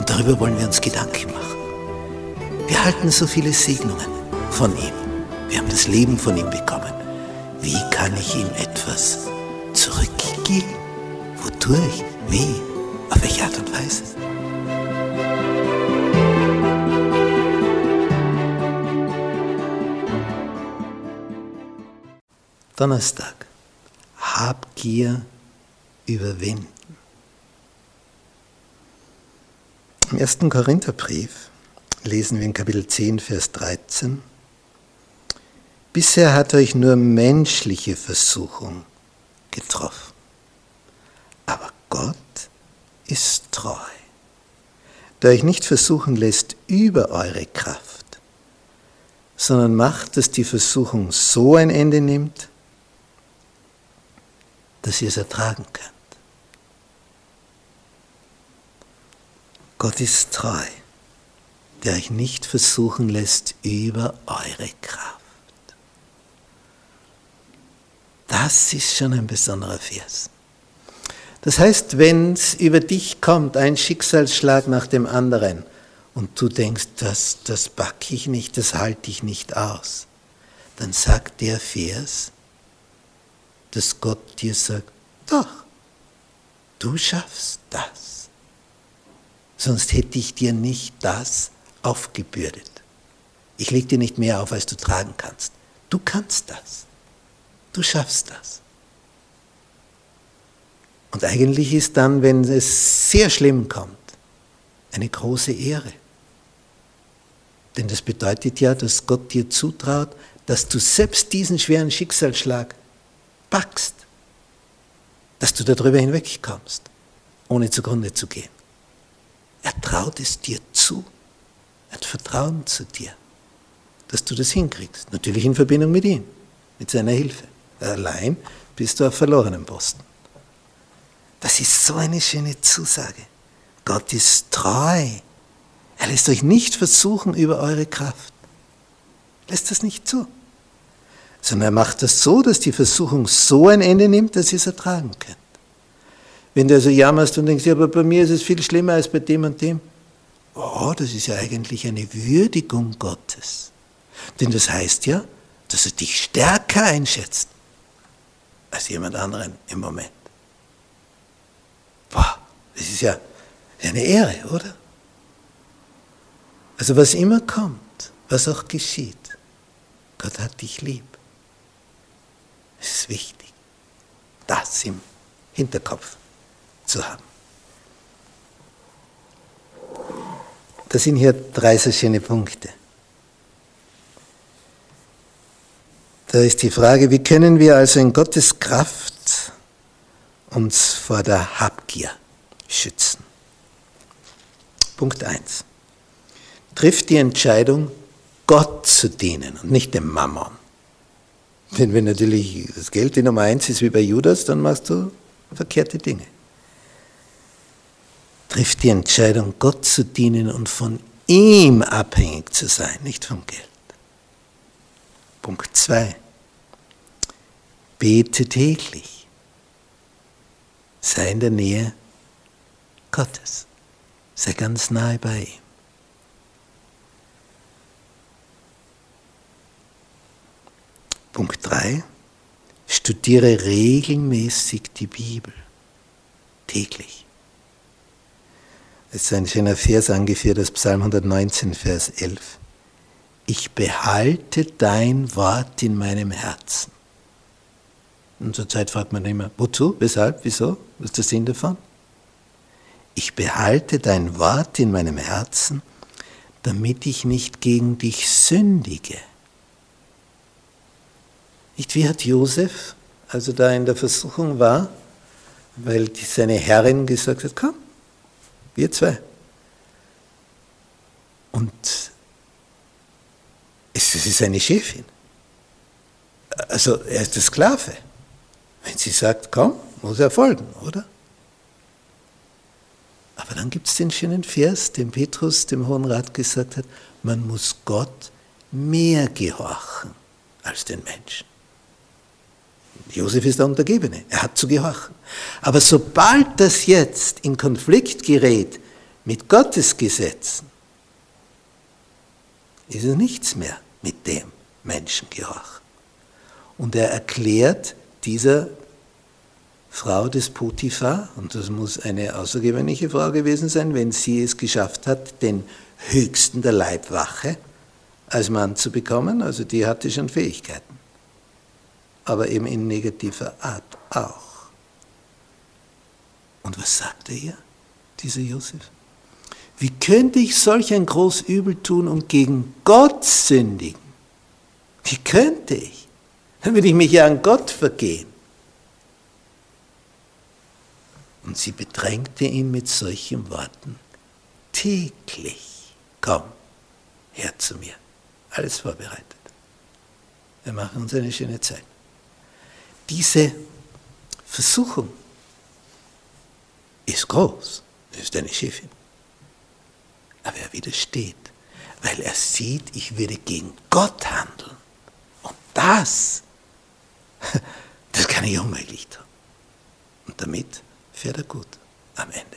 Und darüber wollen wir uns Gedanken machen. Wir halten so viele Segnungen von ihm. Wir haben das Leben von ihm bekommen. Wie kann ich ihm etwas zurückgeben? Wodurch? Wie? Auf welche Art und Weise? Donnerstag. Habgier überwinden. Im ersten Korintherbrief lesen wir in Kapitel 10, Vers 13. Bisher hat euch nur menschliche Versuchung getroffen. Aber Gott ist treu, der euch nicht versuchen lässt über eure Kraft, sondern macht, dass die Versuchung so ein Ende nimmt, dass ihr es ertragen könnt. Gott ist treu, der euch nicht versuchen lässt über eure Kraft. Das ist schon ein besonderer Vers. Das heißt, wenn es über dich kommt, ein Schicksalsschlag nach dem anderen, und du denkst, das, das backe ich nicht, das halte ich nicht aus, dann sagt der Vers, dass Gott dir sagt, doch, du schaffst das sonst hätte ich dir nicht das aufgebürdet. Ich lege dir nicht mehr auf, als du tragen kannst. Du kannst das. Du schaffst das. Und eigentlich ist dann, wenn es sehr schlimm kommt, eine große Ehre. Denn das bedeutet ja, dass Gott dir zutraut, dass du selbst diesen schweren Schicksalsschlag packst, dass du darüber hinwegkommst, ohne zugrunde zu gehen. Er traut es dir zu. Er hat Vertrauen zu dir, dass du das hinkriegst. Natürlich in Verbindung mit ihm, mit seiner Hilfe. Allein bist du auf verlorenen Posten. Das ist so eine schöne Zusage. Gott ist treu. Er lässt euch nicht versuchen über eure Kraft. Lässt das nicht zu. Sondern er macht das so, dass die Versuchung so ein Ende nimmt, dass ihr es ertragen könnt. Wenn du also jammerst und denkst, ja, aber bei mir ist es viel schlimmer als bei dem und dem. Oh, das ist ja eigentlich eine Würdigung Gottes. Denn das heißt ja, dass er dich stärker einschätzt als jemand anderen im Moment. Boah, das ist ja eine Ehre, oder? Also was immer kommt, was auch geschieht, Gott hat dich lieb. Es ist wichtig. Das im Hinterkopf zu haben. Das sind hier drei so schöne Punkte. Da ist die Frage, wie können wir also in Gottes Kraft uns vor der Habgier schützen? Punkt 1. Trifft die Entscheidung, Gott zu dienen und nicht dem Mammon. Denn wenn natürlich das Geld die Nummer eins ist wie bei Judas, dann machst du verkehrte Dinge trifft die Entscheidung, Gott zu dienen und von ihm abhängig zu sein, nicht vom Geld. Punkt 2. Bete täglich. Sei in der Nähe Gottes. Sei ganz nahe bei ihm. Punkt 3. Studiere regelmäßig die Bibel. Täglich. Es ist ein schöner Vers angeführt aus Psalm 119, Vers 11. Ich behalte dein Wort in meinem Herzen. Und zur Zeit fragt man immer, wozu, weshalb, wieso, was ist der Sinn davon? Ich behalte dein Wort in meinem Herzen, damit ich nicht gegen dich sündige. Nicht wie hat Josef, als er da in der Versuchung war, weil seine Herrin gesagt hat, komm, wir zwei. Und es ist eine Chefin. Also er ist der Sklave. Wenn sie sagt, komm, muss er folgen, oder? Aber dann gibt es den schönen Vers, den Petrus dem Hohen Rat gesagt hat, man muss Gott mehr gehorchen als den Menschen. Josef ist der Untergebene, er hat zu gehorchen. Aber sobald das jetzt in Konflikt gerät mit Gottes Gesetzen, ist es nichts mehr mit dem Menschen gehorchen. Und er erklärt dieser Frau des Potiphar, und das muss eine außergewöhnliche Frau gewesen sein, wenn sie es geschafft hat, den höchsten der Leibwache als Mann zu bekommen, also die hatte schon Fähigkeiten, aber eben in negativer Art auch. Und was sagt er dieser Josef? Wie könnte ich solch ein groß Übel tun und gegen Gott sündigen? Wie könnte ich? Dann würde ich mich ja an Gott vergehen. Und sie bedrängte ihn mit solchen Worten. Täglich, komm her zu mir. Alles vorbereitet. Wir machen uns eine schöne Zeit. Diese Versuchung ist groß, ist eine Chefin. Aber er widersteht, weil er sieht, ich würde gegen Gott handeln. Und das, das kann ich unmöglich tun. Und damit fährt er gut am Ende.